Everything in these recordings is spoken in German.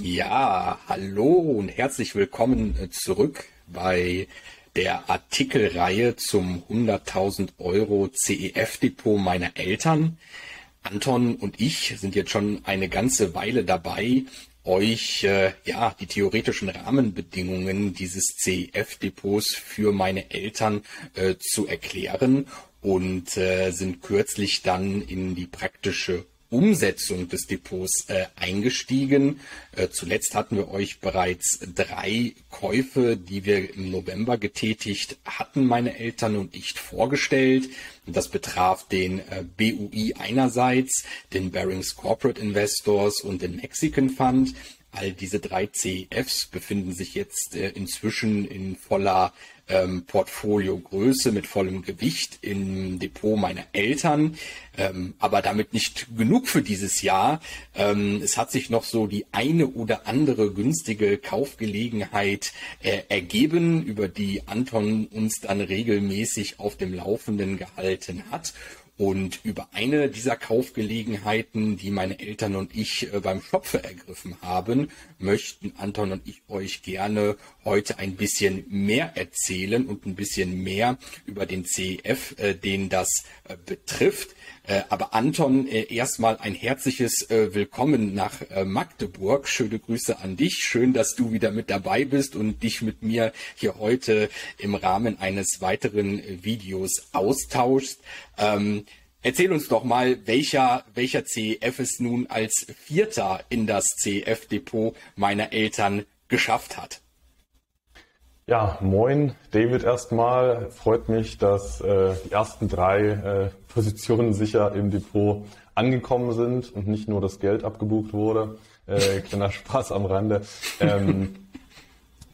Ja, hallo und herzlich willkommen äh, zurück bei der Artikelreihe zum 100.000 Euro CEF-Depot meiner Eltern. Anton und ich sind jetzt schon eine ganze Weile dabei, euch äh, ja die theoretischen Rahmenbedingungen dieses CEF-Depots für meine Eltern äh, zu erklären und äh, sind kürzlich dann in die praktische Umsetzung des Depots äh, eingestiegen. Äh, zuletzt hatten wir euch bereits drei Käufe, die wir im November getätigt hatten, meine Eltern und ich vorgestellt. Das betraf den äh, BUI einerseits, den Barings Corporate Investors und den Mexican Fund. All diese drei CEFs befinden sich jetzt äh, inzwischen in voller ähm, Portfoliogröße, mit vollem Gewicht im Depot meiner Eltern. Ähm, aber damit nicht genug für dieses Jahr. Ähm, es hat sich noch so die eine oder andere günstige Kaufgelegenheit äh, ergeben, über die Anton uns dann regelmäßig auf dem Laufenden gehalten hat. Und über eine dieser Kaufgelegenheiten, die meine Eltern und ich äh, beim Schopfe ergriffen haben, möchten Anton und ich euch gerne heute ein bisschen mehr erzählen und ein bisschen mehr über den CEF, äh, den das äh, betrifft. Äh, aber Anton, äh, erstmal ein herzliches äh, Willkommen nach Magdeburg. Schöne Grüße an dich. Schön, dass du wieder mit dabei bist und dich mit mir hier heute im Rahmen eines weiteren Videos austauschst. Ähm, erzähl uns doch mal, welcher, welcher CEF es nun als Vierter in das CEF-Depot meiner Eltern geschafft hat. Ja, moin, David erstmal. Freut mich, dass äh, die ersten drei äh, Positionen sicher im Depot angekommen sind und nicht nur das Geld abgebucht wurde. Äh, kleiner Spaß am Rande. Ähm,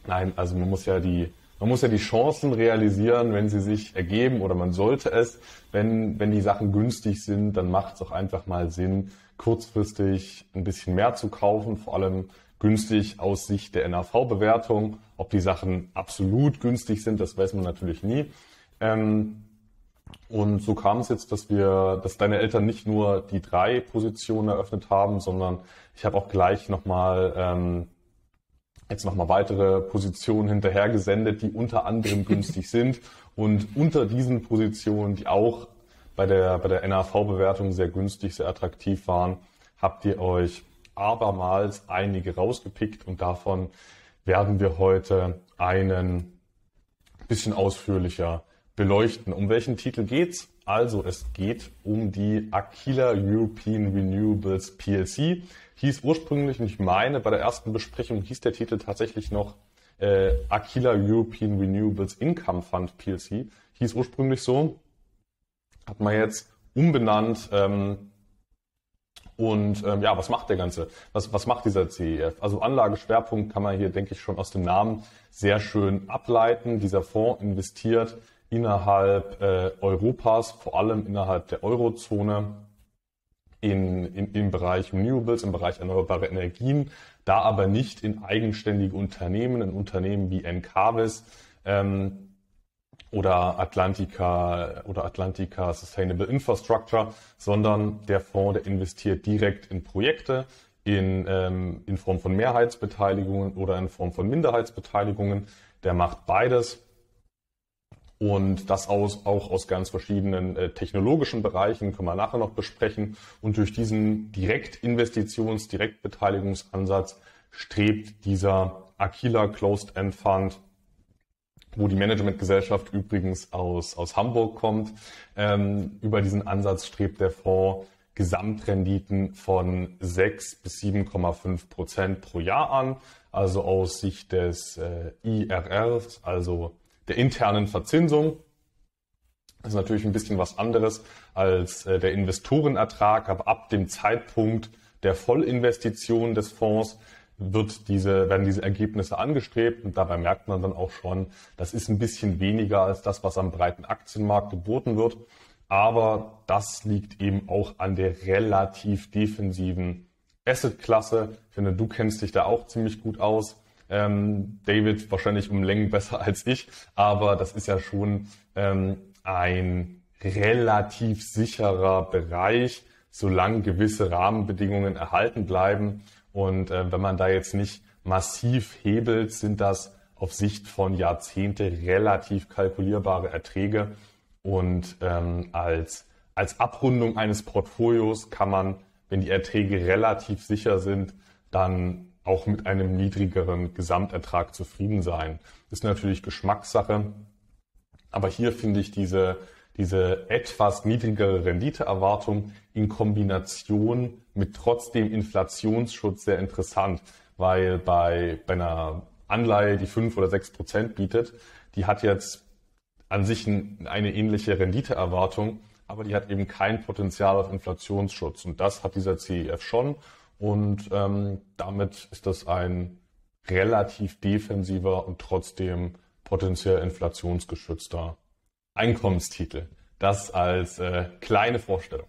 nein, also man muss ja die man muss ja die Chancen realisieren, wenn sie sich ergeben oder man sollte es. Wenn, wenn die Sachen günstig sind, dann macht es auch einfach mal Sinn, kurzfristig ein bisschen mehr zu kaufen, vor allem günstig aus Sicht der NAV-Bewertung. Ob die Sachen absolut günstig sind, das weiß man natürlich nie. Ähm, und so kam es jetzt, dass wir, dass deine Eltern nicht nur die drei Positionen eröffnet haben, sondern ich habe auch gleich nochmal ähm, jetzt nochmal weitere Positionen hinterher gesendet, die unter anderem günstig sind. Und unter diesen Positionen, die auch bei der, bei der NAV-Bewertung sehr günstig, sehr attraktiv waren, habt ihr euch abermals einige rausgepickt und davon werden wir heute einen bisschen ausführlicher beleuchten. Um welchen Titel geht's? Also es geht um die Aquila European Renewables PLC. Hieß ursprünglich, und ich meine, bei der ersten Besprechung hieß der Titel tatsächlich noch äh, Aquila European Renewables Income Fund PLC. Hieß ursprünglich so. Hat man jetzt umbenannt ähm, und ähm, ja, was macht der Ganze? Was, was macht dieser CEF? Also Anlageschwerpunkt kann man hier, denke ich, schon aus dem Namen sehr schön ableiten. Dieser Fonds investiert innerhalb äh, Europas, vor allem innerhalb der Eurozone, in, in, im Bereich Renewables, im Bereich erneuerbare Energien, da aber nicht in eigenständige Unternehmen, in Unternehmen wie Encarvis, ähm, oder Atlantica oder Atlantica Sustainable Infrastructure, sondern der Fonds, der investiert direkt in Projekte in, ähm, in Form von Mehrheitsbeteiligungen oder in Form von Minderheitsbeteiligungen. Der macht beides und das aus, auch aus ganz verschiedenen äh, technologischen Bereichen, können wir nachher noch besprechen. Und durch diesen Direktinvestitions-, Direktbeteiligungsansatz strebt dieser Aquila Closed End Fund wo die Managementgesellschaft übrigens aus, aus Hamburg kommt. Ähm, über diesen Ansatz strebt der Fonds Gesamtrenditen von 6 bis 7,5 Prozent pro Jahr an, also aus Sicht des äh, IRRs, also der internen Verzinsung. Das ist natürlich ein bisschen was anderes als äh, der Investorenertrag, aber ab dem Zeitpunkt der Vollinvestition des Fonds wird diese, werden diese Ergebnisse angestrebt und dabei merkt man dann auch schon, das ist ein bisschen weniger als das, was am breiten Aktienmarkt geboten wird. Aber das liegt eben auch an der relativ defensiven Assetklasse. Ich finde, du kennst dich da auch ziemlich gut aus. Ähm, David wahrscheinlich um Längen besser als ich, aber das ist ja schon ähm, ein relativ sicherer Bereich, solange gewisse Rahmenbedingungen erhalten bleiben. Und äh, wenn man da jetzt nicht massiv hebelt, sind das auf Sicht von Jahrzehnte relativ kalkulierbare Erträge. Und ähm, als, als Abrundung eines Portfolios kann man, wenn die Erträge relativ sicher sind, dann auch mit einem niedrigeren Gesamtertrag zufrieden sein. Ist natürlich Geschmackssache. Aber hier finde ich diese, diese etwas niedrigere Renditeerwartung in Kombination mit trotzdem Inflationsschutz sehr interessant, weil bei, bei einer Anleihe, die fünf oder sechs Prozent bietet, die hat jetzt an sich eine ähnliche Renditeerwartung, aber die hat eben kein Potenzial auf Inflationsschutz. Und das hat dieser CEF schon. Und ähm, damit ist das ein relativ defensiver und trotzdem potenziell inflationsgeschützter Einkommenstitel. Das als äh, kleine Vorstellung.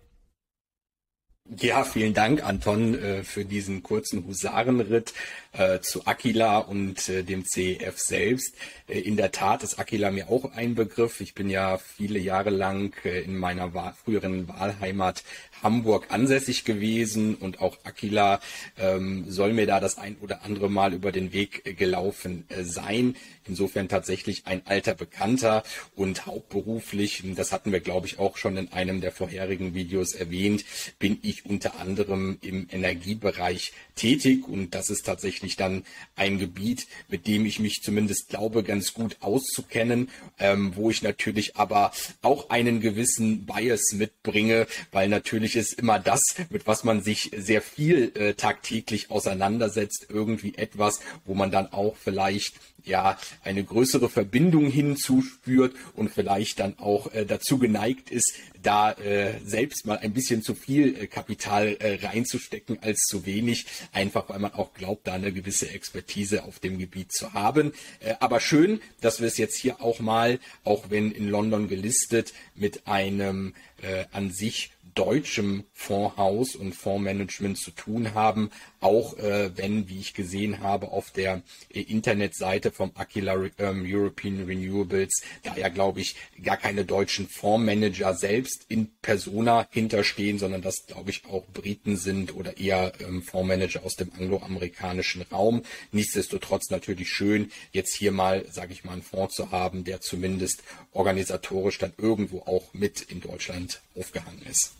Ja, vielen Dank, Anton, äh, für diesen kurzen Husarenritt äh, zu Aquila und äh, dem CEF selbst. In der Tat ist Aquila mir auch ein Begriff. Ich bin ja viele Jahre lang in meiner früheren Wahlheimat Hamburg ansässig gewesen und auch Aquila ähm, soll mir da das ein oder andere Mal über den Weg gelaufen sein. Insofern tatsächlich ein alter Bekannter und hauptberuflich, das hatten wir glaube ich auch schon in einem der vorherigen Videos erwähnt, bin ich unter anderem im Energiebereich tätig. Und das ist tatsächlich dann ein Gebiet, mit dem ich mich zumindest glaube ganz gut auszukennen, ähm, wo ich natürlich aber auch einen gewissen Bias mitbringe, weil natürlich ist immer das, mit was man sich sehr viel äh, tagtäglich auseinandersetzt, irgendwie etwas, wo man dann auch vielleicht ja eine größere Verbindung hinzuspürt und vielleicht dann auch äh, dazu geneigt ist, da äh, selbst mal ein bisschen zu viel äh, Kapital äh, reinzustecken als zu wenig, einfach weil man auch glaubt, da eine gewisse Expertise auf dem Gebiet zu haben. Äh, aber schön, dass wir es jetzt hier auch mal, auch wenn in London gelistet, mit einem äh, an sich deutschem Fondshaus und Fondsmanagement zu tun haben, auch äh, wenn, wie ich gesehen habe, auf der äh, Internetseite vom Aquila ähm, European Renewables, da ja, glaube ich, gar keine deutschen Fondsmanager selbst in Persona hinterstehen, sondern das, glaube ich, auch Briten sind oder eher ähm, Fondsmanager aus dem angloamerikanischen Raum. Nichtsdestotrotz natürlich schön, jetzt hier mal, sage ich mal, einen Fonds zu haben, der zumindest organisatorisch dann irgendwo auch mit in Deutschland aufgehangen ist.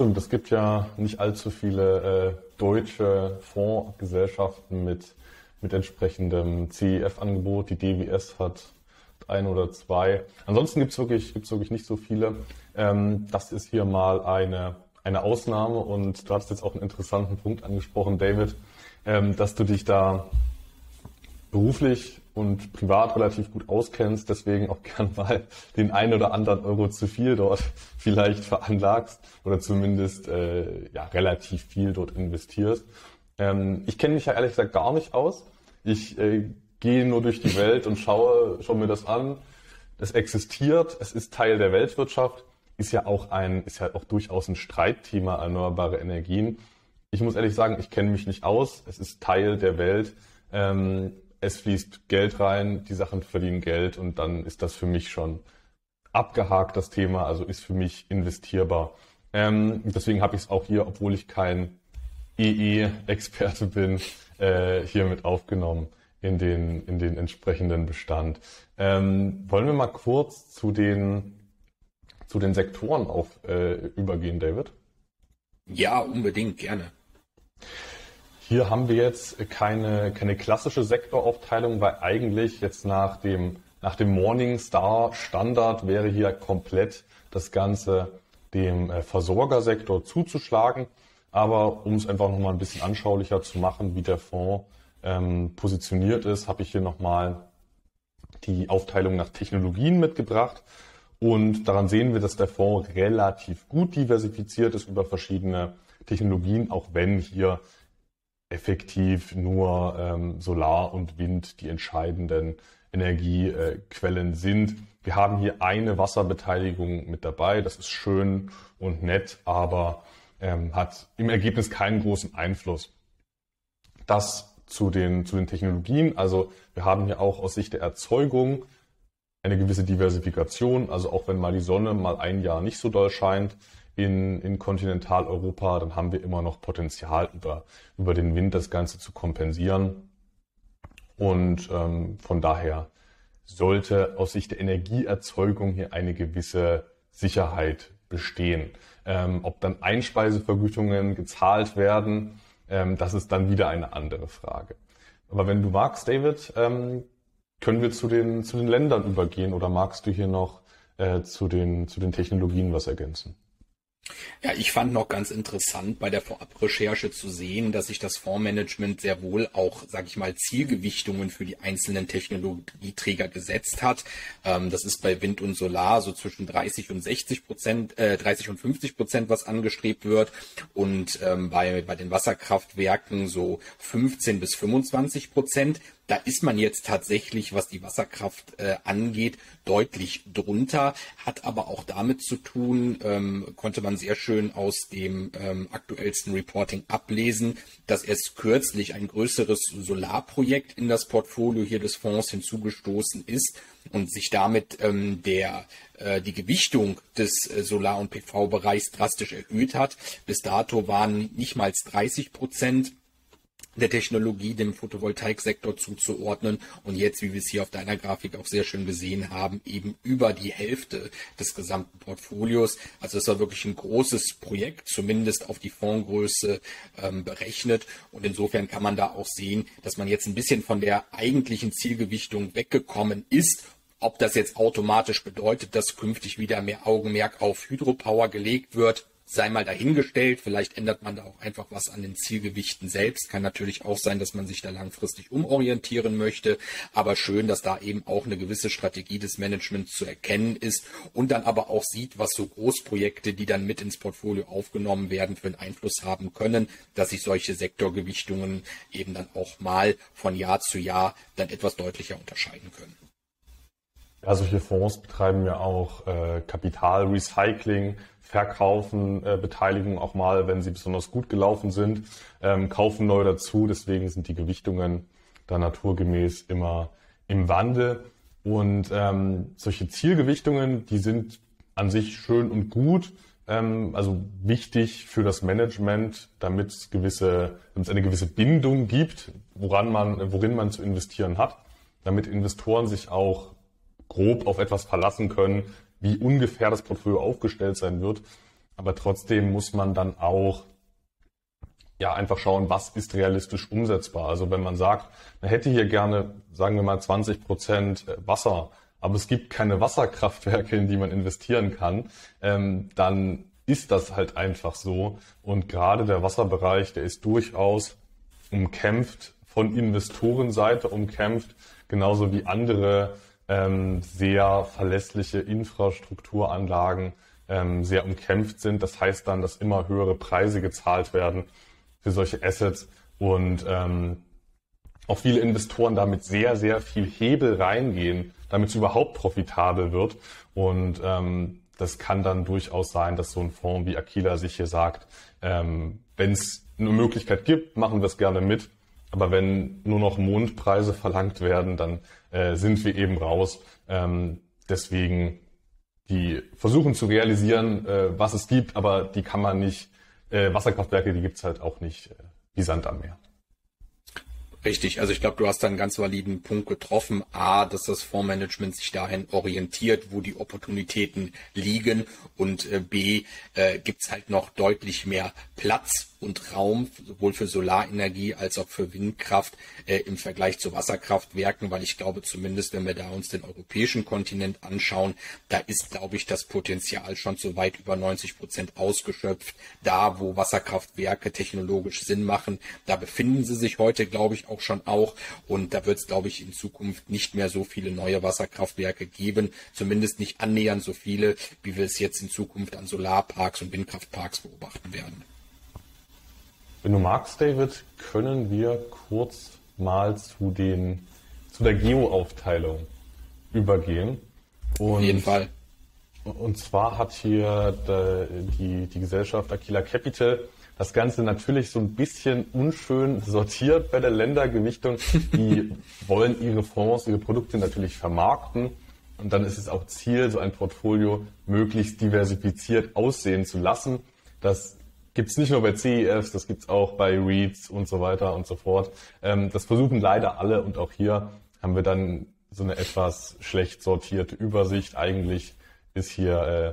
Stimmt, es gibt ja nicht allzu viele äh, deutsche Fondsgesellschaften mit, mit entsprechendem CEF-Angebot. Die DWS hat ein oder zwei. Ansonsten gibt es wirklich, gibt's wirklich nicht so viele. Ähm, das ist hier mal eine, eine Ausnahme und du hast jetzt auch einen interessanten Punkt angesprochen, David, ähm, dass du dich da beruflich und privat relativ gut auskennst, deswegen auch gern mal den ein oder anderen Euro zu viel dort vielleicht veranlagst oder zumindest äh, ja, relativ viel dort investierst. Ähm, ich kenne mich ja ehrlich gesagt gar nicht aus. Ich äh, gehe nur durch die Welt und schaue, schaue mir das an. Es existiert, es ist Teil der Weltwirtschaft, ist ja auch ein, ist ja auch durchaus ein Streitthema erneuerbare Energien. Ich muss ehrlich sagen, ich kenne mich nicht aus. Es ist Teil der Welt. Ähm, es fließt Geld rein, die Sachen verdienen Geld und dann ist das für mich schon abgehakt, das Thema, also ist für mich investierbar. Ähm, deswegen habe ich es auch hier, obwohl ich kein EE-Experte bin, äh, hier mit aufgenommen in den, in den entsprechenden Bestand. Ähm, wollen wir mal kurz zu den, zu den Sektoren auf, äh, übergehen, David? Ja, unbedingt, gerne. Hier haben wir jetzt keine, keine klassische Sektoraufteilung, weil eigentlich jetzt nach dem, nach dem Morningstar Standard wäre hier komplett das Ganze dem äh, Versorgersektor zuzuschlagen. Aber um es einfach nochmal ein bisschen anschaulicher zu machen, wie der Fonds ähm, positioniert ist, habe ich hier nochmal die Aufteilung nach Technologien mitgebracht. Und daran sehen wir, dass der Fonds relativ gut diversifiziert ist über verschiedene Technologien, auch wenn hier effektiv nur ähm, Solar und Wind die entscheidenden Energiequellen sind. Wir haben hier eine Wasserbeteiligung mit dabei. Das ist schön und nett, aber ähm, hat im Ergebnis keinen großen Einfluss. Das zu den, zu den Technologien. Also wir haben hier auch aus Sicht der Erzeugung eine gewisse Diversifikation. Also auch wenn mal die Sonne mal ein Jahr nicht so doll scheint, in, in Kontinentaleuropa, dann haben wir immer noch Potenzial über, über den Wind das Ganze zu kompensieren. Und ähm, von daher sollte aus Sicht der Energieerzeugung hier eine gewisse Sicherheit bestehen. Ähm, ob dann Einspeisevergütungen gezahlt werden, ähm, das ist dann wieder eine andere Frage. Aber wenn du magst, David, ähm, können wir zu den, zu den Ländern übergehen oder magst du hier noch äh, zu, den, zu den Technologien was ergänzen? Ja, ich fand noch ganz interessant bei der Vorabrecherche zu sehen, dass sich das Fondsmanagement sehr wohl auch, sage ich mal, Zielgewichtungen für die einzelnen Technologieträger gesetzt hat. Ähm, das ist bei Wind und Solar so zwischen 30 und 60 Prozent, äh, 30 und 50 Prozent, was angestrebt wird. Und ähm, bei, bei den Wasserkraftwerken so 15 bis 25 Prozent. Da ist man jetzt tatsächlich, was die Wasserkraft äh, angeht, deutlich drunter, hat aber auch damit zu tun, ähm, konnte man sehr schön aus dem ähm, aktuellsten Reporting ablesen, dass erst kürzlich ein größeres Solarprojekt in das Portfolio hier des Fonds hinzugestoßen ist und sich damit ähm, der äh, die Gewichtung des äh, Solar- und PV-Bereichs drastisch erhöht hat. Bis dato waren nicht mal 30 Prozent der Technologie dem Photovoltaiksektor zuzuordnen. Und jetzt, wie wir es hier auf deiner Grafik auch sehr schön gesehen haben, eben über die Hälfte des gesamten Portfolios. Also es war wirklich ein großes Projekt, zumindest auf die Fondsgröße ähm, berechnet. Und insofern kann man da auch sehen, dass man jetzt ein bisschen von der eigentlichen Zielgewichtung weggekommen ist. Ob das jetzt automatisch bedeutet, dass künftig wieder mehr Augenmerk auf Hydropower gelegt wird, sei mal dahingestellt. Vielleicht ändert man da auch einfach was an den Zielgewichten selbst. Kann natürlich auch sein, dass man sich da langfristig umorientieren möchte. Aber schön, dass da eben auch eine gewisse Strategie des Managements zu erkennen ist und dann aber auch sieht, was so Großprojekte, die dann mit ins Portfolio aufgenommen werden, für einen Einfluss haben können, dass sich solche Sektorgewichtungen eben dann auch mal von Jahr zu Jahr dann etwas deutlicher unterscheiden können. Ja, solche Fonds betreiben ja auch äh, Kapitalrecycling, verkaufen äh, Beteiligungen auch mal, wenn sie besonders gut gelaufen sind, ähm, kaufen neu dazu. Deswegen sind die Gewichtungen da naturgemäß immer im Wandel. Und ähm, solche Zielgewichtungen, die sind an sich schön und gut, ähm, also wichtig für das Management, damit es gewisse, damit es eine gewisse Bindung gibt, woran man, worin man zu investieren hat, damit Investoren sich auch grob auf etwas verlassen können, wie ungefähr das Portfolio aufgestellt sein wird. Aber trotzdem muss man dann auch ja einfach schauen, was ist realistisch umsetzbar. Also wenn man sagt, man hätte hier gerne, sagen wir mal, 20 Prozent äh, Wasser, aber es gibt keine Wasserkraftwerke, in die man investieren kann, ähm, dann ist das halt einfach so. Und gerade der Wasserbereich, der ist durchaus umkämpft von Investorenseite umkämpft, genauso wie andere ähm, sehr verlässliche Infrastrukturanlagen ähm, sehr umkämpft sind. Das heißt dann, dass immer höhere Preise gezahlt werden für solche Assets und ähm, auch viele Investoren damit sehr, sehr viel Hebel reingehen, damit es überhaupt profitabel wird. Und ähm, das kann dann durchaus sein, dass so ein Fonds wie Aquila sich hier sagt, ähm, wenn es eine Möglichkeit gibt, machen wir es gerne mit. Aber wenn nur noch Mondpreise verlangt werden, dann äh, sind wir eben raus. Ähm, deswegen die versuchen zu realisieren, äh, was es gibt, aber die kann man nicht, äh, Wasserkraftwerke, die gibt's halt auch nicht äh, wie Sand am Meer. Richtig, also ich glaube, du hast da einen ganz validen Punkt getroffen. A, dass das Fondsmanagement sich dahin orientiert, wo die Opportunitäten liegen und äh, B, äh, gibt's halt noch deutlich mehr Platz und Raum, sowohl für Solarenergie als auch für Windkraft äh, im Vergleich zu Wasserkraftwerken, weil ich glaube zumindest, wenn wir da uns den europäischen Kontinent anschauen, da ist, glaube ich, das Potenzial schon zu weit über 90 Prozent ausgeschöpft. Da, wo Wasserkraftwerke technologisch Sinn machen, da befinden sie sich heute, glaube ich, auch schon auch. Und da wird es, glaube ich, in Zukunft nicht mehr so viele neue Wasserkraftwerke geben, zumindest nicht annähernd so viele, wie wir es jetzt in Zukunft an Solarparks und Windkraftparks beobachten werden. Wenn du magst, David, können wir kurz mal zu den zu der Geo-Aufteilung übergehen. Und, Auf jeden Fall. Und zwar hat hier die, die Gesellschaft Aquila Capital das Ganze natürlich so ein bisschen unschön sortiert bei der Ländergewichtung. Die wollen ihre Fonds, ihre Produkte natürlich vermarkten Und dann ist es auch Ziel, so ein Portfolio möglichst diversifiziert aussehen zu lassen. Das gibt's nicht nur bei CEFs, das gibt's auch bei REITs und so weiter und so fort. Ähm, das versuchen leider alle und auch hier haben wir dann so eine etwas schlecht sortierte Übersicht. Eigentlich ist hier äh,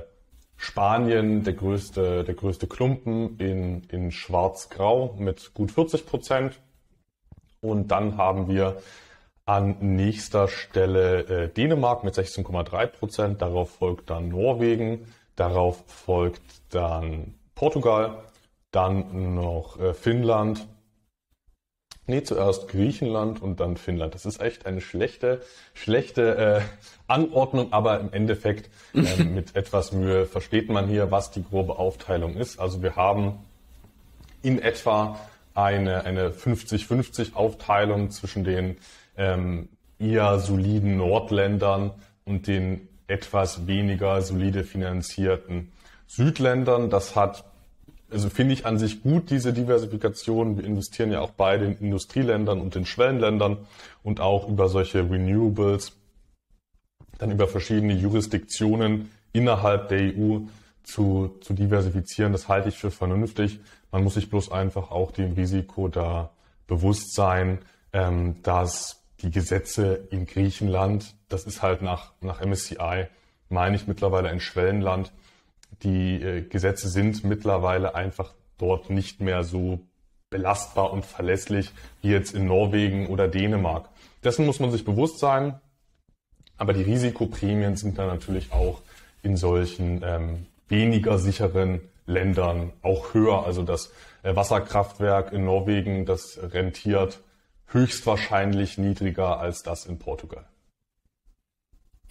Spanien der größte, der größte Klumpen in, in schwarz-grau mit gut 40 Prozent. Und dann haben wir an nächster Stelle äh, Dänemark mit 16,3 Prozent. Darauf folgt dann Norwegen. Darauf folgt dann Portugal. Dann noch äh, Finnland. Nee, zuerst Griechenland und dann Finnland. Das ist echt eine schlechte, schlechte äh, Anordnung, aber im Endeffekt äh, mit etwas Mühe versteht man hier, was die grobe Aufteilung ist. Also wir haben in etwa eine, eine 50-50 Aufteilung zwischen den ähm, eher soliden Nordländern und den etwas weniger solide finanzierten Südländern. Das hat, also finde ich an sich gut, diese Diversifikation. Wir investieren ja auch bei den Industrieländern und den Schwellenländern und auch über solche Renewables, dann über verschiedene Jurisdiktionen innerhalb der EU zu, zu diversifizieren. Das halte ich für vernünftig. Man muss sich bloß einfach auch dem Risiko da bewusst sein, ähm, dass die Gesetze in Griechenland, das ist halt nach, nach MSCI, meine ich mittlerweile ein Schwellenland. Die äh, Gesetze sind mittlerweile einfach dort nicht mehr so belastbar und verlässlich wie jetzt in Norwegen oder Dänemark. Dessen muss man sich bewusst sein. Aber die Risikoprämien sind dann natürlich auch in solchen ähm, weniger sicheren Ländern auch höher. Also das äh, Wasserkraftwerk in Norwegen, das rentiert höchstwahrscheinlich niedriger als das in Portugal.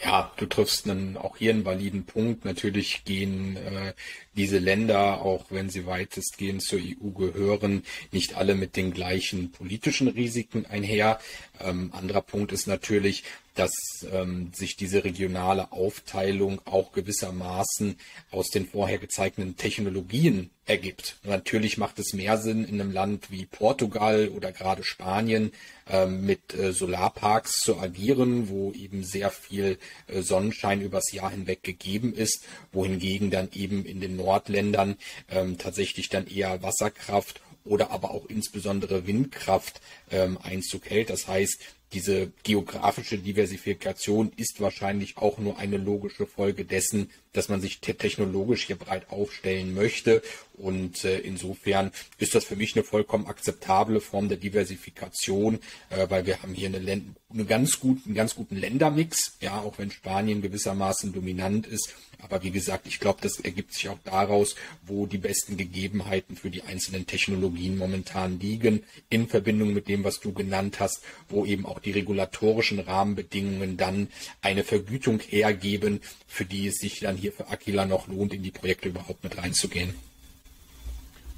Ja, du triffst einen, auch hier einen validen Punkt. Natürlich gehen äh, diese Länder, auch wenn sie weitestgehend zur EU gehören, nicht alle mit den gleichen politischen Risiken einher. Ähm, anderer Punkt ist natürlich, dass ähm, sich diese regionale Aufteilung auch gewissermaßen aus den vorher gezeigten Technologien ergibt. Natürlich macht es mehr Sinn, in einem Land wie Portugal oder gerade Spanien ähm, mit äh, Solarparks zu agieren, wo eben sehr viel äh, Sonnenschein übers Jahr hinweg gegeben ist, wohingegen dann eben in den Nordländern ähm, tatsächlich dann eher Wasserkraft oder aber auch insbesondere Windkraft ähm, Einzug hält. Das heißt, diese geografische Diversifikation ist wahrscheinlich auch nur eine logische Folge dessen, dass man sich technologisch hier breit aufstellen möchte. Und äh, insofern ist das für mich eine vollkommen akzeptable Form der Diversifikation, äh, weil wir haben hier eine, eine ganz guten, einen ganz guten Ländermix, ja, auch wenn Spanien gewissermaßen dominant ist. Aber wie gesagt, ich glaube, das ergibt sich auch daraus, wo die besten Gegebenheiten für die einzelnen Technologien momentan liegen, in Verbindung mit dem, was du genannt hast, wo eben auch die regulatorischen Rahmenbedingungen dann eine Vergütung hergeben, für die es sich dann hier hier für Aquila noch lohnt, in die Projekte überhaupt mit reinzugehen.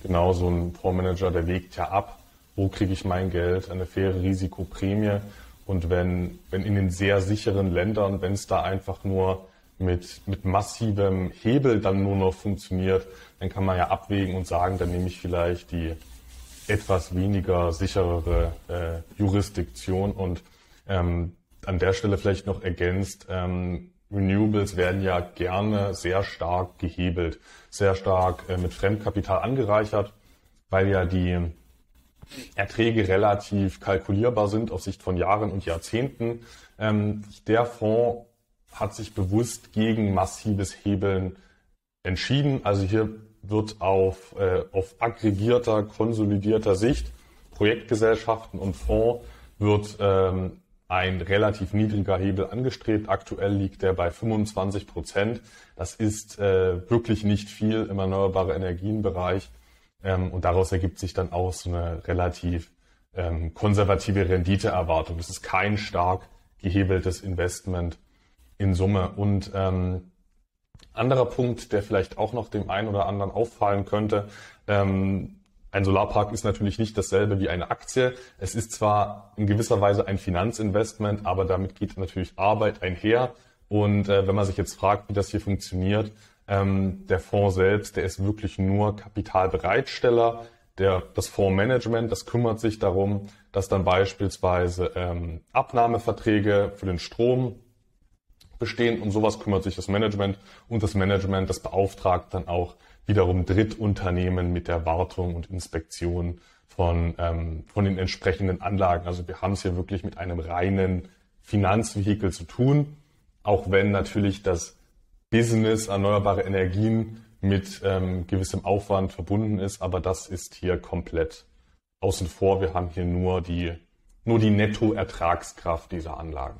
Genau, so ein Fondsmanager, der wägt ja ab, wo kriege ich mein Geld, eine faire Risikoprämie. Und wenn, wenn in den sehr sicheren Ländern, wenn es da einfach nur mit, mit massivem Hebel dann nur noch funktioniert, dann kann man ja abwägen und sagen, dann nehme ich vielleicht die etwas weniger sicherere äh, Jurisdiktion. Und ähm, an der Stelle vielleicht noch ergänzt, ähm, Renewables werden ja gerne sehr stark gehebelt, sehr stark äh, mit Fremdkapital angereichert, weil ja die Erträge relativ kalkulierbar sind auf Sicht von Jahren und Jahrzehnten. Ähm, der Fonds hat sich bewusst gegen massives Hebeln entschieden. Also hier wird auf, äh, auf aggregierter, konsolidierter Sicht Projektgesellschaften und Fonds wird ähm, ein relativ niedriger Hebel angestrebt. Aktuell liegt der bei 25 Prozent. Das ist äh, wirklich nicht viel im erneuerbaren Energienbereich. Ähm, und daraus ergibt sich dann auch so eine relativ ähm, konservative Renditeerwartung. Das ist kein stark gehebeltes Investment in Summe. Und ähm, anderer Punkt, der vielleicht auch noch dem einen oder anderen auffallen könnte, ähm, ein Solarpark ist natürlich nicht dasselbe wie eine Aktie. Es ist zwar in gewisser Weise ein Finanzinvestment, aber damit geht natürlich Arbeit einher. Und äh, wenn man sich jetzt fragt, wie das hier funktioniert, ähm, der Fonds selbst, der ist wirklich nur Kapitalbereitsteller. Der, das Fondsmanagement, das kümmert sich darum, dass dann beispielsweise ähm, Abnahmeverträge für den Strom bestehen. Um sowas kümmert sich das Management und das Management, das beauftragt dann auch wiederum Drittunternehmen mit der Wartung und Inspektion von, ähm, von den entsprechenden Anlagen. Also wir haben es hier wirklich mit einem reinen Finanzvehikel zu tun, auch wenn natürlich das Business erneuerbare Energien mit ähm, gewissem Aufwand verbunden ist, aber das ist hier komplett außen vor. Wir haben hier nur die, nur die Nettoertragskraft dieser Anlagen.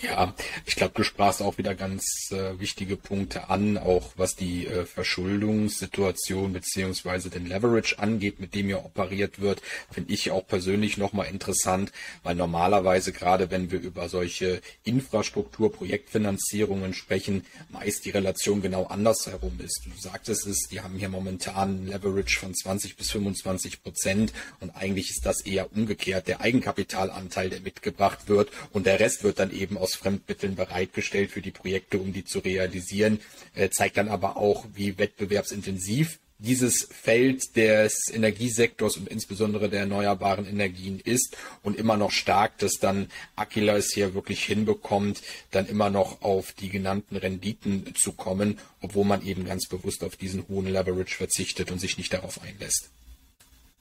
Ja, ich glaube, du sprachst auch wieder ganz äh, wichtige Punkte an, auch was die äh, Verschuldungssituation beziehungsweise den Leverage angeht, mit dem ja operiert wird, finde ich auch persönlich nochmal interessant, weil normalerweise gerade wenn wir über solche Infrastruktur-Projektfinanzierungen sprechen, meist die Relation genau andersherum ist. Du sagtest es, die haben hier momentan ein Leverage von 20 bis 25 Prozent und eigentlich ist das eher umgekehrt, der Eigenkapitalanteil, der mitgebracht wird und der Rest wird dann eben aus aus Fremdmitteln bereitgestellt für die Projekte, um die zu realisieren, äh, zeigt dann aber auch, wie wettbewerbsintensiv dieses Feld des Energiesektors und insbesondere der erneuerbaren Energien ist und immer noch stark, dass dann Aquila es hier wirklich hinbekommt, dann immer noch auf die genannten Renditen zu kommen, obwohl man eben ganz bewusst auf diesen hohen Leverage verzichtet und sich nicht darauf einlässt.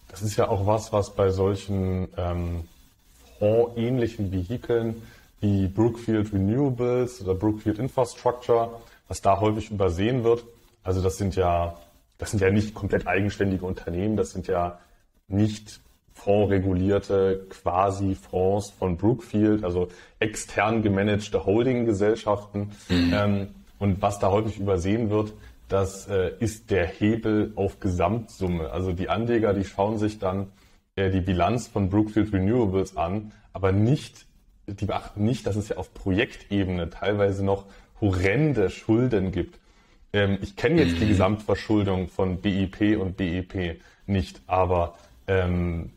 Das ist ja auch was, was bei solchen ähm, fondsähnlichen Vehikeln wie Brookfield Renewables oder Brookfield Infrastructure, was da häufig übersehen wird. Also das sind ja, das sind ja nicht komplett eigenständige Unternehmen, das sind ja nicht fondregulierte quasi Fonds von Brookfield, also extern gemanagte Holdinggesellschaften. Mhm. Ähm, und was da häufig übersehen wird, das äh, ist der Hebel auf Gesamtsumme. Also die Anleger, die schauen sich dann äh, die Bilanz von Brookfield Renewables an, aber nicht die beachten nicht, dass es ja auf Projektebene teilweise noch horrende Schulden gibt. Ähm, ich kenne jetzt die mhm. Gesamtverschuldung von BIP und BEP nicht, aber ähm,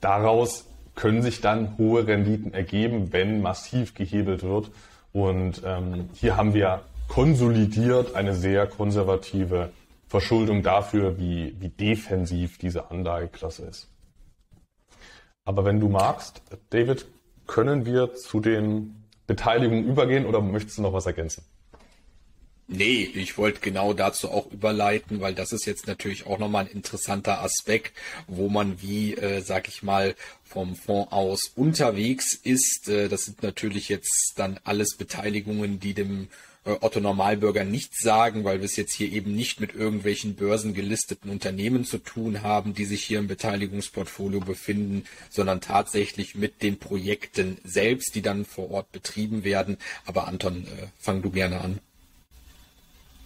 daraus können sich dann hohe Renditen ergeben, wenn massiv gehebelt wird. Und ähm, hier haben wir konsolidiert eine sehr konservative Verschuldung dafür, wie, wie defensiv diese Anlageklasse ist. Aber wenn du magst, David, können wir zu den Beteiligungen übergehen oder möchtest du noch was ergänzen? Nee, ich wollte genau dazu auch überleiten, weil das ist jetzt natürlich auch nochmal ein interessanter Aspekt, wo man wie, äh, sag ich mal, vom Fonds aus unterwegs ist. Äh, das sind natürlich jetzt dann alles Beteiligungen, die dem äh, Otto Normalbürger nicht sagen, weil wir es jetzt hier eben nicht mit irgendwelchen börsengelisteten Unternehmen zu tun haben, die sich hier im Beteiligungsportfolio befinden, sondern tatsächlich mit den Projekten selbst, die dann vor Ort betrieben werden. Aber Anton, äh, fang du gerne an.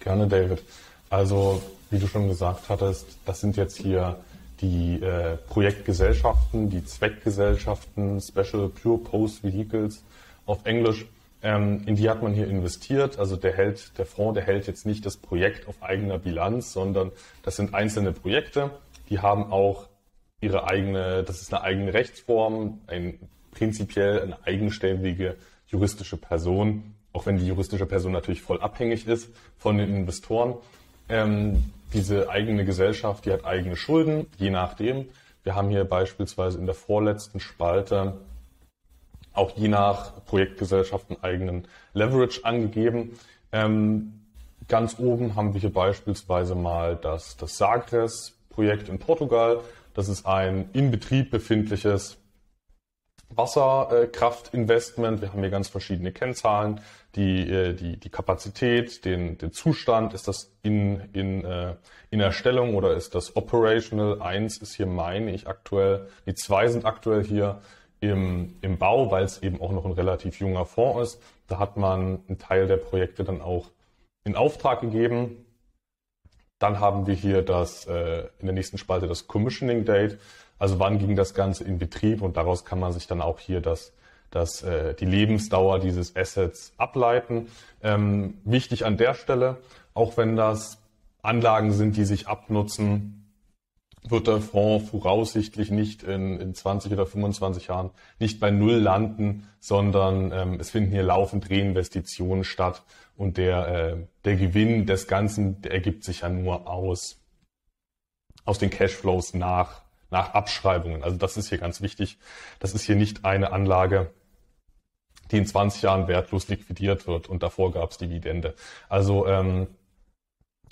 Gerne, David. Also, wie du schon gesagt hattest, das sind jetzt hier die äh, Projektgesellschaften, die Zweckgesellschaften, Special Pure Post Vehicles auf Englisch, ähm, in die hat man hier investiert. Also der hält, der Fonds, der hält jetzt nicht das Projekt auf eigener Bilanz, sondern das sind einzelne Projekte, die haben auch ihre eigene, das ist eine eigene Rechtsform, ein prinzipiell eine eigenständige juristische Person, auch wenn die juristische Person natürlich voll abhängig ist von den Investoren. Ähm, diese eigene Gesellschaft, die hat eigene Schulden, je nachdem. Wir haben hier beispielsweise in der vorletzten Spalte auch je nach Projektgesellschaften eigenen Leverage angegeben. Ähm, ganz oben haben wir hier beispielsweise mal das, das Sagres-Projekt in Portugal. Das ist ein in Betrieb befindliches Wasserkraftinvestment. Wir haben hier ganz verschiedene Kennzahlen. Die, äh, die, die Kapazität, den, den Zustand, ist das in, in, äh, in Erstellung oder ist das operational? Eins ist hier meine ich aktuell, die zwei sind aktuell hier im, im Bau, weil es eben auch noch ein relativ junger Fonds ist. Da hat man einen Teil der Projekte dann auch in Auftrag gegeben. Dann haben wir hier das äh, in der nächsten Spalte das Commissioning Date. Also wann ging das Ganze in Betrieb und daraus kann man sich dann auch hier das, das, äh, die Lebensdauer dieses Assets ableiten. Ähm, wichtig an der Stelle, auch wenn das Anlagen sind, die sich abnutzen, wird der Fonds voraussichtlich nicht in, in 20 oder 25 Jahren nicht bei Null landen, sondern ähm, es finden hier laufend Reinvestitionen statt und der, äh, der Gewinn des Ganzen der ergibt sich ja nur aus, aus den Cashflows nach, nach Abschreibungen. Also das ist hier ganz wichtig. Das ist hier nicht eine Anlage, die in 20 Jahren wertlos liquidiert wird und davor gab es Dividende. Also ähm,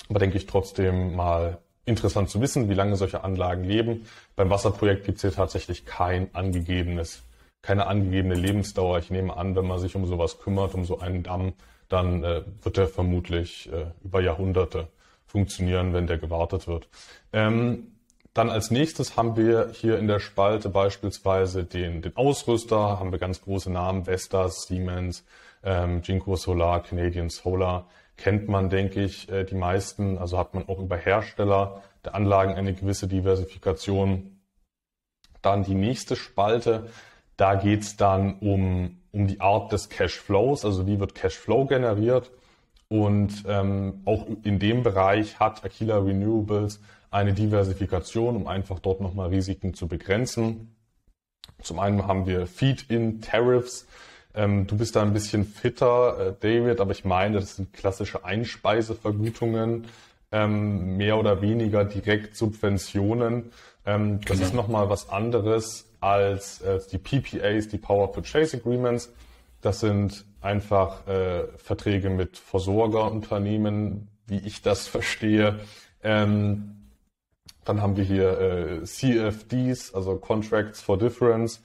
aber denke ich trotzdem mal interessant zu wissen, wie lange solche Anlagen leben. Beim Wasserprojekt gibt es hier tatsächlich kein angegebenes, keine angegebene Lebensdauer. Ich nehme an, wenn man sich um sowas kümmert, um so einen Damm, dann äh, wird der vermutlich äh, über Jahrhunderte funktionieren, wenn der gewartet wird. Ähm, dann als nächstes haben wir hier in der Spalte beispielsweise den, den Ausrüster, haben wir ganz große Namen, Vestas, Siemens, ähm, Jinko Solar, Canadian Solar kennt man, denke ich, äh, die meisten. Also hat man auch über Hersteller der Anlagen eine gewisse Diversifikation. Dann die nächste Spalte, da geht's dann um, um die Art des Cashflows, also wie wird Cashflow generiert. Und ähm, auch in dem Bereich hat Aquila Renewables eine Diversifikation, um einfach dort nochmal Risiken zu begrenzen. Zum einen haben wir Feed-in-Tariffs, ähm, du bist da ein bisschen fitter, äh, David, aber ich meine, das sind klassische Einspeisevergütungen, ähm, mehr oder weniger direkt Subventionen. Ähm, das genau. ist nochmal was anderes als, als die PPAs, die Power Purchase Agreements. Das sind einfach äh, Verträge mit Versorgerunternehmen, wie ich das verstehe. Ähm, dann haben wir hier äh, CFDs, also Contracts for Difference.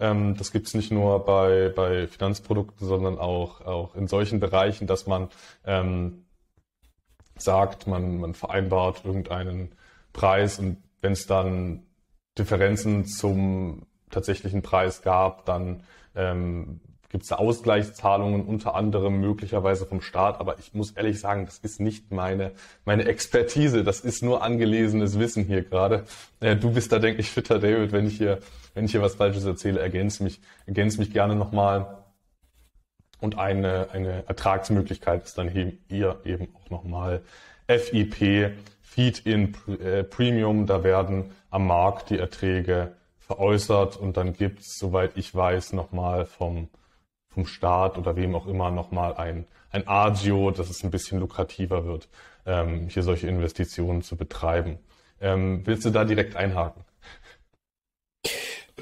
Ähm, das gibt es nicht nur bei, bei Finanzprodukten, sondern auch, auch in solchen Bereichen, dass man ähm, sagt, man, man vereinbart irgendeinen Preis und wenn es dann Differenzen zum tatsächlichen Preis gab, dann ähm, gibt es Ausgleichszahlungen unter anderem möglicherweise vom Staat, aber ich muss ehrlich sagen, das ist nicht meine, meine Expertise, das ist nur angelesenes Wissen hier gerade. Äh, du bist da, denke ich, fitter, David, wenn ich hier, wenn ich hier was Falsches erzähle, ergänze mich, ergänze mich gerne nochmal. Und eine, eine Ertragsmöglichkeit ist dann hier eben auch nochmal FIP, Feed-in äh, Premium, da werden am Markt die Erträge veräußert und dann gibt's, soweit ich weiß, nochmal vom vom Staat oder wem auch immer nochmal ein, ein Agio, dass es ein bisschen lukrativer wird, ähm, hier solche Investitionen zu betreiben. Ähm, willst du da direkt einhaken?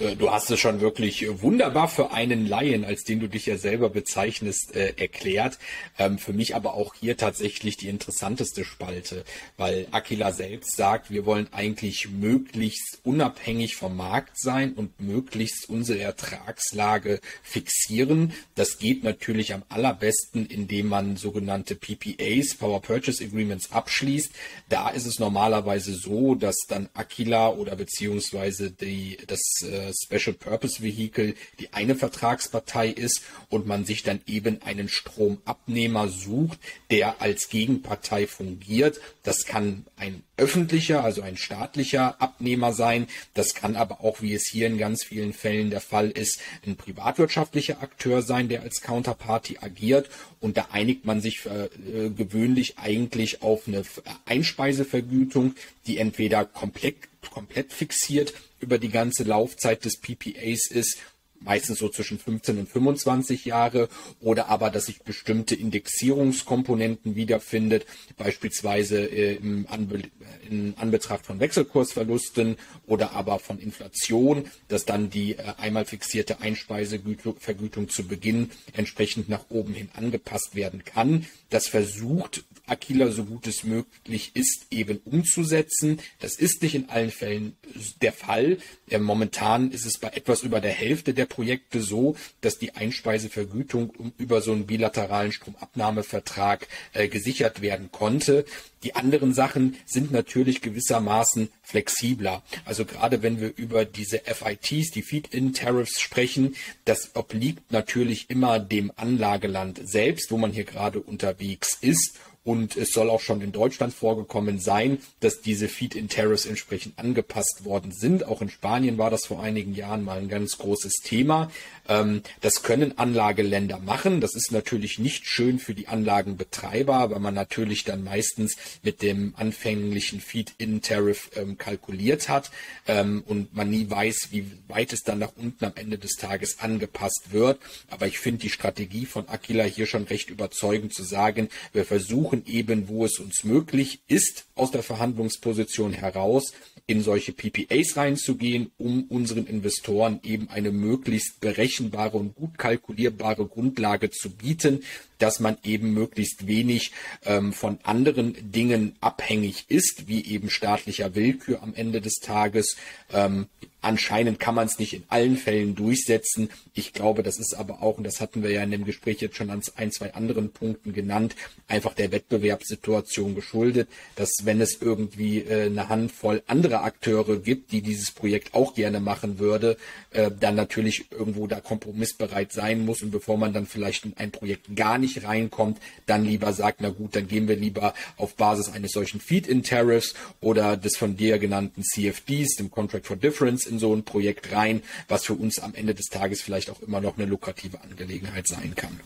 Äh, du hast es schon wirklich äh, wunderbar für einen Laien, als den du dich ja selber bezeichnest, äh, erklärt. Ähm, für mich aber auch hier tatsächlich die interessanteste Spalte, weil Aquila selbst sagt, wir wollen eigentlich möglichst unabhängig vom Markt sein und möglichst unsere Ertragslage fixieren. Das geht natürlich am allerbesten, indem man sogenannte PPAs, Power Purchase Agreements, abschließt. Da ist es normalerweise so, dass dann Aquila oder beziehungsweise die, das äh, Special Purpose Vehicle die eine Vertragspartei ist und man sich dann eben einen Stromabnehmer sucht, der als Gegenpartei fungiert. Das kann ein öffentlicher, also ein staatlicher Abnehmer sein. Das kann aber auch, wie es hier in ganz vielen Fällen der Fall ist, ein privatwirtschaftlicher Akteur sein, der als Counterparty agiert. Und da einigt man sich äh, gewöhnlich eigentlich auf eine Einspeisevergütung, die entweder komplett, komplett fixiert über die ganze Laufzeit des PPAs ist meistens so zwischen 15 und 25 Jahre oder aber, dass sich bestimmte Indexierungskomponenten wiederfindet, beispielsweise äh, im Anbe in Anbetracht von Wechselkursverlusten oder aber von Inflation, dass dann die äh, einmal fixierte Einspeisevergütung zu Beginn entsprechend nach oben hin angepasst werden kann. Das versucht Aquila so gut es möglich ist eben umzusetzen. Das ist nicht in allen Fällen der Fall. Äh, momentan ist es bei etwas über der Hälfte der Projekte so, dass die Einspeisevergütung über so einen bilateralen Stromabnahmevertrag äh, gesichert werden konnte. Die anderen Sachen sind natürlich gewissermaßen flexibler. Also gerade wenn wir über diese FITs, die Feed-in-Tariffs sprechen, das obliegt natürlich immer dem Anlageland selbst, wo man hier gerade unterwegs ist. Und es soll auch schon in Deutschland vorgekommen sein, dass diese Feed-in-Tariffs entsprechend angepasst worden sind. Auch in Spanien war das vor einigen Jahren mal ein ganz großes Thema. Ähm, das können Anlageländer machen. Das ist natürlich nicht schön für die Anlagenbetreiber, weil man natürlich dann meistens mit dem anfänglichen Feed-in-Tariff ähm, kalkuliert hat ähm, und man nie weiß, wie weit es dann nach unten am Ende des Tages angepasst wird. Aber ich finde die Strategie von Aquila hier schon recht überzeugend zu sagen, wir versuchen eben, wo es uns möglich ist, aus der Verhandlungsposition heraus in solche PPAs reinzugehen, um unseren Investoren eben eine möglichst berechenbare und gut kalkulierbare Grundlage zu bieten, dass man eben möglichst wenig ähm, von anderen Dingen abhängig ist, wie eben staatlicher Willkür am Ende des Tages. Ähm, anscheinend kann man es nicht in allen Fällen durchsetzen. Ich glaube, das ist aber auch, und das hatten wir ja in dem Gespräch jetzt schon an ein, zwei anderen Punkten genannt, einfach der Wettbewerbssituation geschuldet, dass wenn es irgendwie äh, eine Handvoll anderer Akteure gibt, die dieses Projekt auch gerne machen würde, äh, dann natürlich irgendwo da kompromissbereit sein muss und bevor man dann vielleicht in ein Projekt gar nicht reinkommt, dann lieber sagt, na gut, dann gehen wir lieber auf Basis eines solchen Feed-in-Tariffs oder des von dir genannten CFDs, dem Contract for Difference, in so ein Projekt rein, was für uns am Ende des Tages vielleicht auch immer noch eine lukrative Angelegenheit sein kann.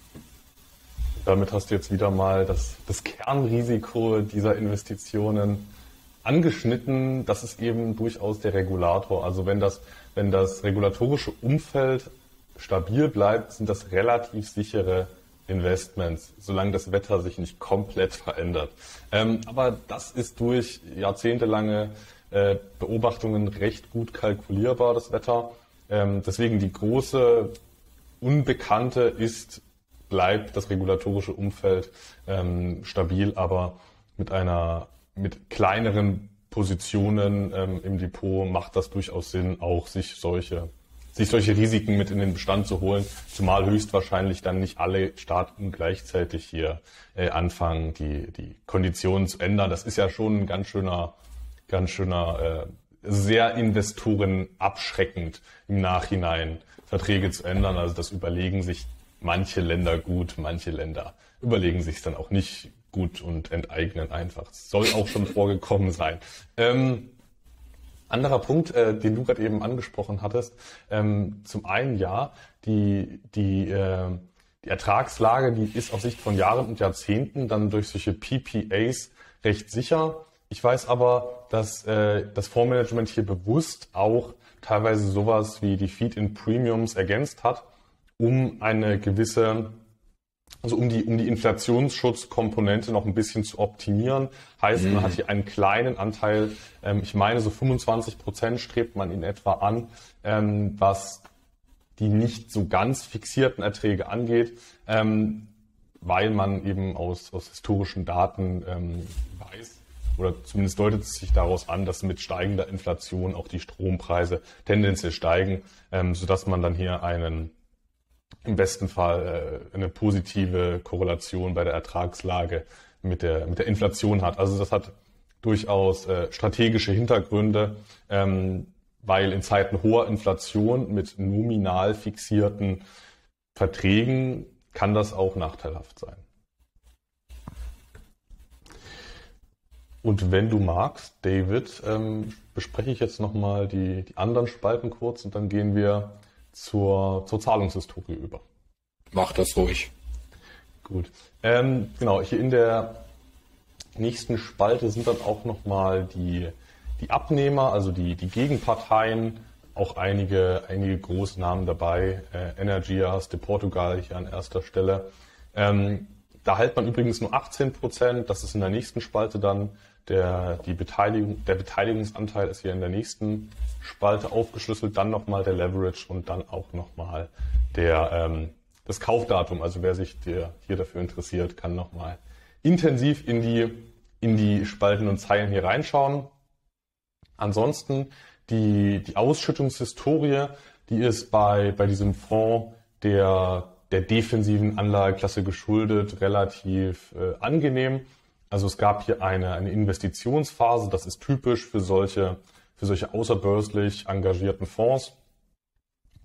Damit hast du jetzt wieder mal das, das Kernrisiko dieser Investitionen angeschnitten. Das ist eben durchaus der Regulator. Also wenn das, wenn das regulatorische Umfeld stabil bleibt, sind das relativ sichere Investments, solange das Wetter sich nicht komplett verändert. Ähm, aber das ist durch jahrzehntelange äh, Beobachtungen recht gut kalkulierbar, das Wetter. Ähm, deswegen die große Unbekannte ist, bleibt das regulatorische Umfeld ähm, stabil, aber mit einer, mit kleineren Positionen ähm, im Depot macht das durchaus Sinn, auch sich solche sich solche Risiken mit in den Bestand zu holen, zumal höchstwahrscheinlich dann nicht alle Staaten gleichzeitig hier äh, anfangen, die, die Konditionen zu ändern. Das ist ja schon ein ganz schöner, ganz schöner, äh, sehr Investoren abschreckend im Nachhinein Verträge zu ändern. Also das überlegen sich manche Länder gut, manche Länder überlegen sich dann auch nicht gut und enteignen einfach. Das soll auch schon vorgekommen sein. Ähm, anderer Punkt, äh, den du gerade eben angesprochen hattest, ähm, zum einen ja, die, die, äh, die Ertragslage, die ist aus Sicht von Jahren und Jahrzehnten dann durch solche PPAs recht sicher. Ich weiß aber, dass äh, das Fondsmanagement hier bewusst auch teilweise sowas wie die Feed-in-Premiums ergänzt hat, um eine gewisse also um die, um die Inflationsschutzkomponente noch ein bisschen zu optimieren. Heißt, mhm. man hat hier einen kleinen Anteil, ähm, ich meine so 25 Prozent strebt man in etwa an, ähm, was die nicht so ganz fixierten Erträge angeht, ähm, weil man eben aus, aus historischen Daten ähm, oder zumindest deutet es sich daraus an, dass mit steigender Inflation auch die Strompreise tendenziell steigen, ähm, sodass man dann hier einen im besten Fall äh, eine positive Korrelation bei der Ertragslage mit der, mit der Inflation hat. Also das hat durchaus äh, strategische Hintergründe, ähm, weil in Zeiten hoher Inflation mit nominal fixierten Verträgen kann das auch nachteilhaft sein. Und wenn du magst, David, ähm, bespreche ich jetzt nochmal die, die anderen Spalten kurz und dann gehen wir zur, zur Zahlungshistorie über. Mach das ruhig. Gut. Ähm, genau, hier in der nächsten Spalte sind dann auch nochmal die, die Abnehmer, also die, die Gegenparteien, auch einige, einige große Namen dabei, äh, Energias de Portugal hier an erster Stelle. Ähm, da hält man übrigens nur 18 Prozent, das ist in der nächsten Spalte dann der, die Beteiligung, der Beteiligungsanteil ist hier in der nächsten Spalte aufgeschlüsselt, dann nochmal der Leverage und dann auch nochmal der, ähm, das Kaufdatum. Also wer sich der, hier dafür interessiert, kann nochmal intensiv in die, in die Spalten und Zeilen hier reinschauen. Ansonsten die, die Ausschüttungshistorie, die ist bei, bei diesem Fonds der, der defensiven Anlageklasse geschuldet relativ äh, angenehm. Also es gab hier eine, eine Investitionsphase, das ist typisch für solche, für solche außerbörslich engagierten Fonds,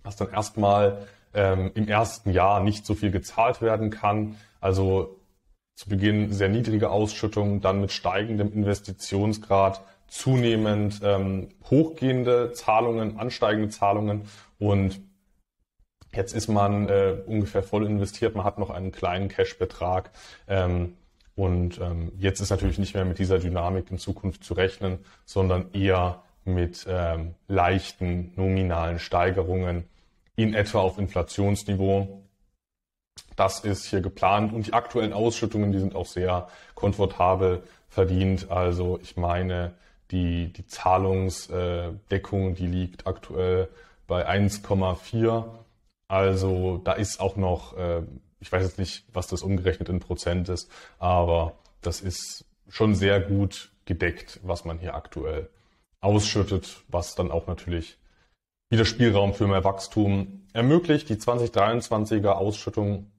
dass dann erstmal ähm, im ersten Jahr nicht so viel gezahlt werden kann. Also zu Beginn sehr niedrige Ausschüttungen, dann mit steigendem Investitionsgrad zunehmend ähm, hochgehende Zahlungen, ansteigende Zahlungen und jetzt ist man äh, ungefähr voll investiert, man hat noch einen kleinen Cashbetrag. Ähm, und ähm, jetzt ist natürlich nicht mehr mit dieser Dynamik in Zukunft zu rechnen, sondern eher mit ähm, leichten nominalen Steigerungen in etwa auf Inflationsniveau. Das ist hier geplant und die aktuellen Ausschüttungen, die sind auch sehr komfortabel verdient. Also ich meine, Die, die Zahlungsdeckung, die liegt aktuell bei 1,4. Also da ist auch noch, äh, ich weiß jetzt nicht, was das umgerechnet in Prozent ist, aber das ist schon sehr gut gedeckt, was man hier aktuell ausschüttet, was dann auch natürlich wieder Spielraum für mehr Wachstum ermöglicht. Die 2023er Ausschüttung,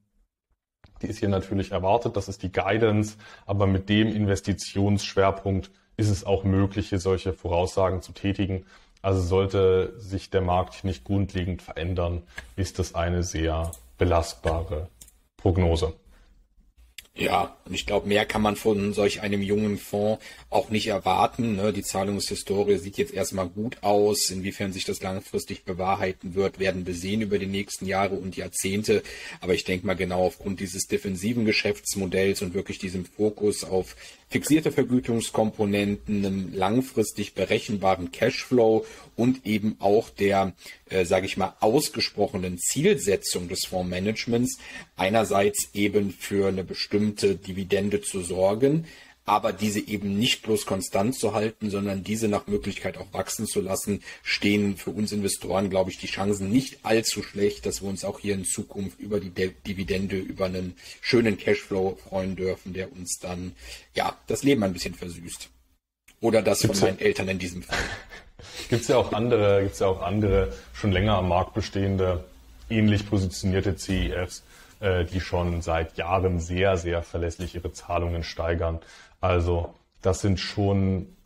die ist hier natürlich erwartet, das ist die Guidance, aber mit dem Investitionsschwerpunkt ist es auch möglich, hier solche Voraussagen zu tätigen. Also sollte sich der Markt nicht grundlegend verändern, ist das eine sehr belastbare Prognose. Ja, und ich glaube, mehr kann man von solch einem jungen Fonds auch nicht erwarten. Ne? Die Zahlungshistorie sieht jetzt erstmal gut aus. Inwiefern sich das langfristig bewahrheiten wird, werden wir sehen über die nächsten Jahre und Jahrzehnte. Aber ich denke mal genau aufgrund dieses defensiven Geschäftsmodells und wirklich diesem Fokus auf fixierte Vergütungskomponenten, einem langfristig berechenbaren Cashflow und eben auch der, äh, sage ich mal, ausgesprochenen Zielsetzung des Fondsmanagements, einerseits eben für eine bestimmte Dividende zu sorgen, aber diese eben nicht bloß konstant zu halten, sondern diese nach Möglichkeit auch wachsen zu lassen, stehen für uns Investoren, glaube ich, die Chancen nicht allzu schlecht, dass wir uns auch hier in Zukunft über die Dividende, über einen schönen Cashflow freuen dürfen, der uns dann, ja, das Leben ein bisschen versüßt. Oder das Gibt's von meinen ja, Eltern in diesem Fall. Gibt es ja auch andere, gibt's ja auch andere, schon länger am Markt bestehende, ähnlich positionierte CEFs, äh, die schon seit Jahren sehr, sehr verlässlich ihre Zahlungen steigern. Also das sind schon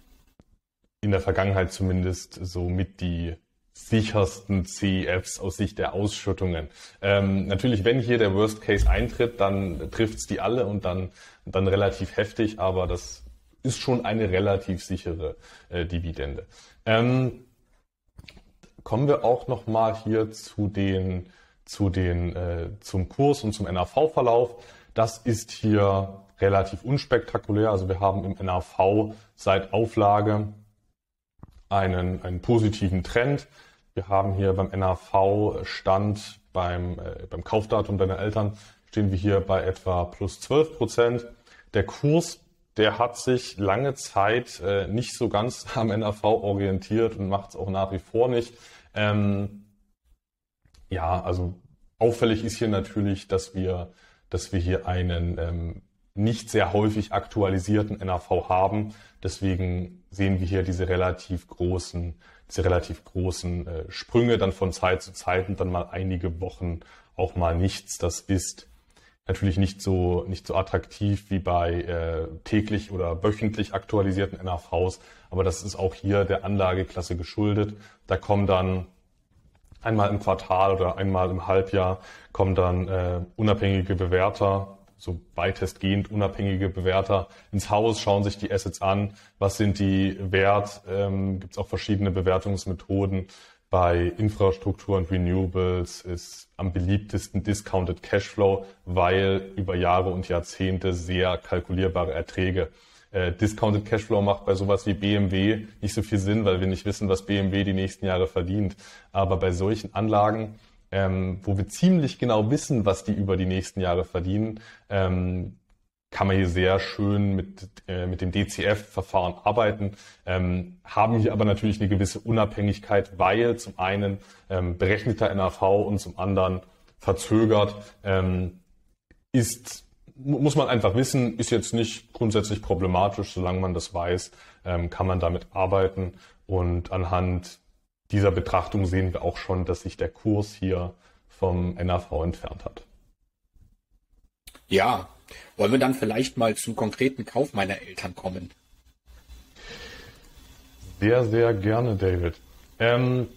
in der Vergangenheit zumindest so mit die sichersten CEFs aus Sicht der Ausschüttungen. Ähm, natürlich, wenn hier der Worst Case eintritt, dann trifft's die alle und dann, dann relativ heftig, aber das ist schon eine relativ sichere äh, Dividende. Ähm, kommen wir auch noch mal hier zu den, zu den, äh, zum Kurs und zum NAV-Verlauf. Das ist hier relativ unspektakulär. Also wir haben im NAV seit Auflage einen, einen positiven Trend. Wir haben hier beim NAV-Stand beim, äh, beim Kaufdatum deiner Eltern stehen wir hier bei etwa plus 12 Prozent. Der Kurs, der hat sich lange Zeit äh, nicht so ganz am NAV orientiert und macht es auch nach wie vor nicht. Ähm, ja, also auffällig ist hier natürlich, dass wir, dass wir hier einen ähm, nicht sehr häufig aktualisierten NAV haben. Deswegen sehen wir hier diese relativ großen, diese relativ großen äh, Sprünge dann von Zeit zu Zeit und dann mal einige Wochen auch mal nichts. Das ist natürlich nicht so, nicht so attraktiv wie bei äh, täglich oder wöchentlich aktualisierten NAVs, aber das ist auch hier der Anlageklasse geschuldet. Da kommen dann einmal im Quartal oder einmal im Halbjahr kommen dann äh, unabhängige Bewerter so weitestgehend unabhängige Bewerter ins Haus, schauen sich die Assets an, was sind die wert, ähm, gibt es auch verschiedene Bewertungsmethoden. Bei Infrastruktur und Renewables ist am beliebtesten Discounted Cashflow, weil über Jahre und Jahrzehnte sehr kalkulierbare Erträge äh, Discounted Cashflow macht bei sowas wie BMW nicht so viel Sinn, weil wir nicht wissen, was BMW die nächsten Jahre verdient. Aber bei solchen Anlagen ähm, wo wir ziemlich genau wissen, was die über die nächsten Jahre verdienen, ähm, kann man hier sehr schön mit, äh, mit dem DCF-Verfahren arbeiten, ähm, haben hier aber natürlich eine gewisse Unabhängigkeit, weil zum einen ähm, berechneter NAV und zum anderen verzögert ähm, ist, muss man einfach wissen, ist jetzt nicht grundsätzlich problematisch, solange man das weiß, ähm, kann man damit arbeiten. Und anhand dieser Betrachtung sehen wir auch schon, dass sich der Kurs hier vom NAV entfernt hat. Ja, wollen wir dann vielleicht mal zum konkreten Kauf meiner Eltern kommen? Sehr, sehr gerne, David. Ähm,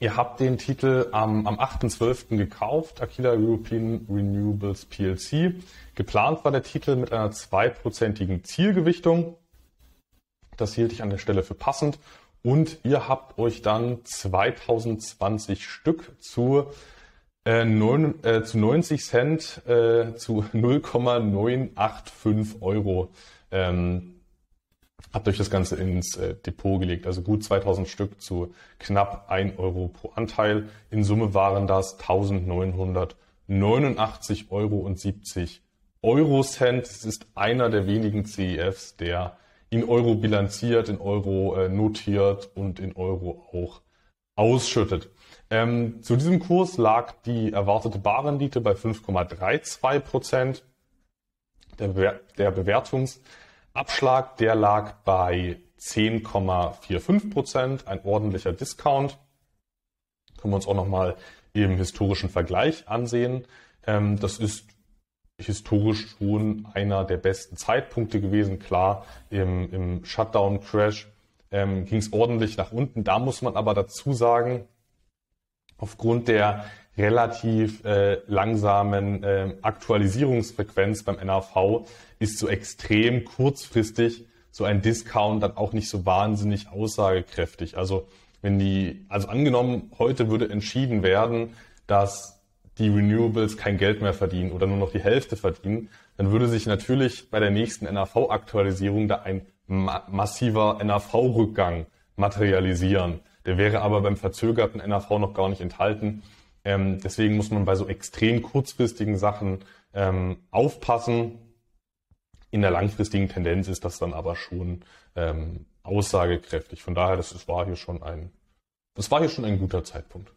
ihr habt den Titel am, am 8.12. gekauft, Aquila European Renewables PLC. Geplant war der Titel mit einer zweiprozentigen Zielgewichtung. Das hielt ich an der Stelle für passend und ihr habt euch dann 2020 Stück zu, äh, 9, äh, zu 90 Cent äh, zu 0,985 Euro ähm, habt euch das Ganze ins äh, Depot gelegt. Also gut 2000 Stück zu knapp 1 Euro pro Anteil. In Summe waren das 1989 Euro und 70 Euro Cent. Es ist einer der wenigen CEFs, der in Euro bilanziert, in Euro äh, notiert und in Euro auch ausschüttet. Ähm, zu diesem Kurs lag die erwartete Barrendite bei 5,32 Prozent. Der, Be der Bewertungsabschlag, der lag bei 10,45 Prozent, ein ordentlicher Discount. Können wir uns auch nochmal im historischen Vergleich ansehen. Ähm, das ist historisch schon einer der besten Zeitpunkte gewesen. Klar, im, im Shutdown-Crash ähm, ging es ordentlich nach unten. Da muss man aber dazu sagen, aufgrund der relativ äh, langsamen äh, Aktualisierungsfrequenz beim NAV ist so extrem kurzfristig so ein Discount dann auch nicht so wahnsinnig aussagekräftig. Also wenn die, also angenommen, heute würde entschieden werden, dass die Renewables kein Geld mehr verdienen oder nur noch die Hälfte verdienen, dann würde sich natürlich bei der nächsten NAV-Aktualisierung da ein ma massiver NAV-Rückgang materialisieren. Der wäre aber beim verzögerten NAV noch gar nicht enthalten. Ähm, deswegen muss man bei so extrem kurzfristigen Sachen ähm, aufpassen. In der langfristigen Tendenz ist das dann aber schon ähm, aussagekräftig. Von daher, das, war hier schon ein, das war hier schon ein guter Zeitpunkt.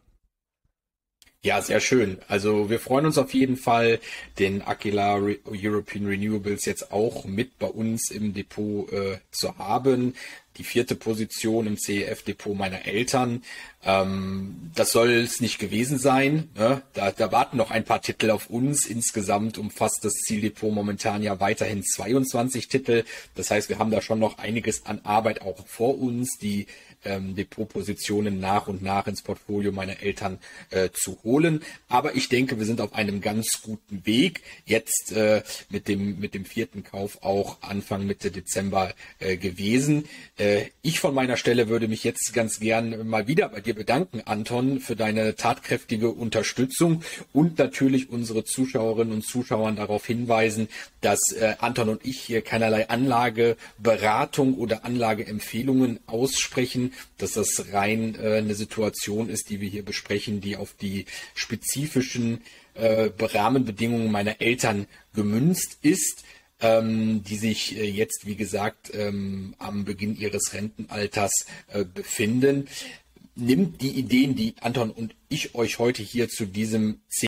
Ja, sehr schön. Also wir freuen uns auf jeden Fall, den Aquila Re European Renewables jetzt auch mit bei uns im Depot äh, zu haben. Die vierte Position im CEF-Depot meiner Eltern. Ähm, das soll es nicht gewesen sein. Ne? Da, da warten noch ein paar Titel auf uns. Insgesamt umfasst das Zieldepot momentan ja weiterhin 22 Titel. Das heißt, wir haben da schon noch einiges an Arbeit auch vor uns. Die ähm, Depotpositionen nach und nach ins Portfolio meiner Eltern äh, zu holen. Aber ich denke, wir sind auf einem ganz guten Weg. Jetzt äh, mit dem mit dem vierten Kauf auch Anfang Mitte Dezember äh, gewesen. Äh, ich von meiner Stelle würde mich jetzt ganz gern mal wieder bei dir bedanken, Anton, für deine tatkräftige Unterstützung und natürlich unsere Zuschauerinnen und Zuschauern darauf hinweisen, dass äh, Anton und ich hier keinerlei Anlageberatung oder Anlageempfehlungen aussprechen, dass das rein äh, eine Situation ist, die wir hier besprechen, die auf die spezifischen äh, Rahmenbedingungen meiner Eltern gemünzt ist, ähm, die sich äh, jetzt, wie gesagt, ähm, am Beginn ihres Rentenalters äh, befinden. Nimmt die Ideen, die Anton und ich euch heute hier zu diesem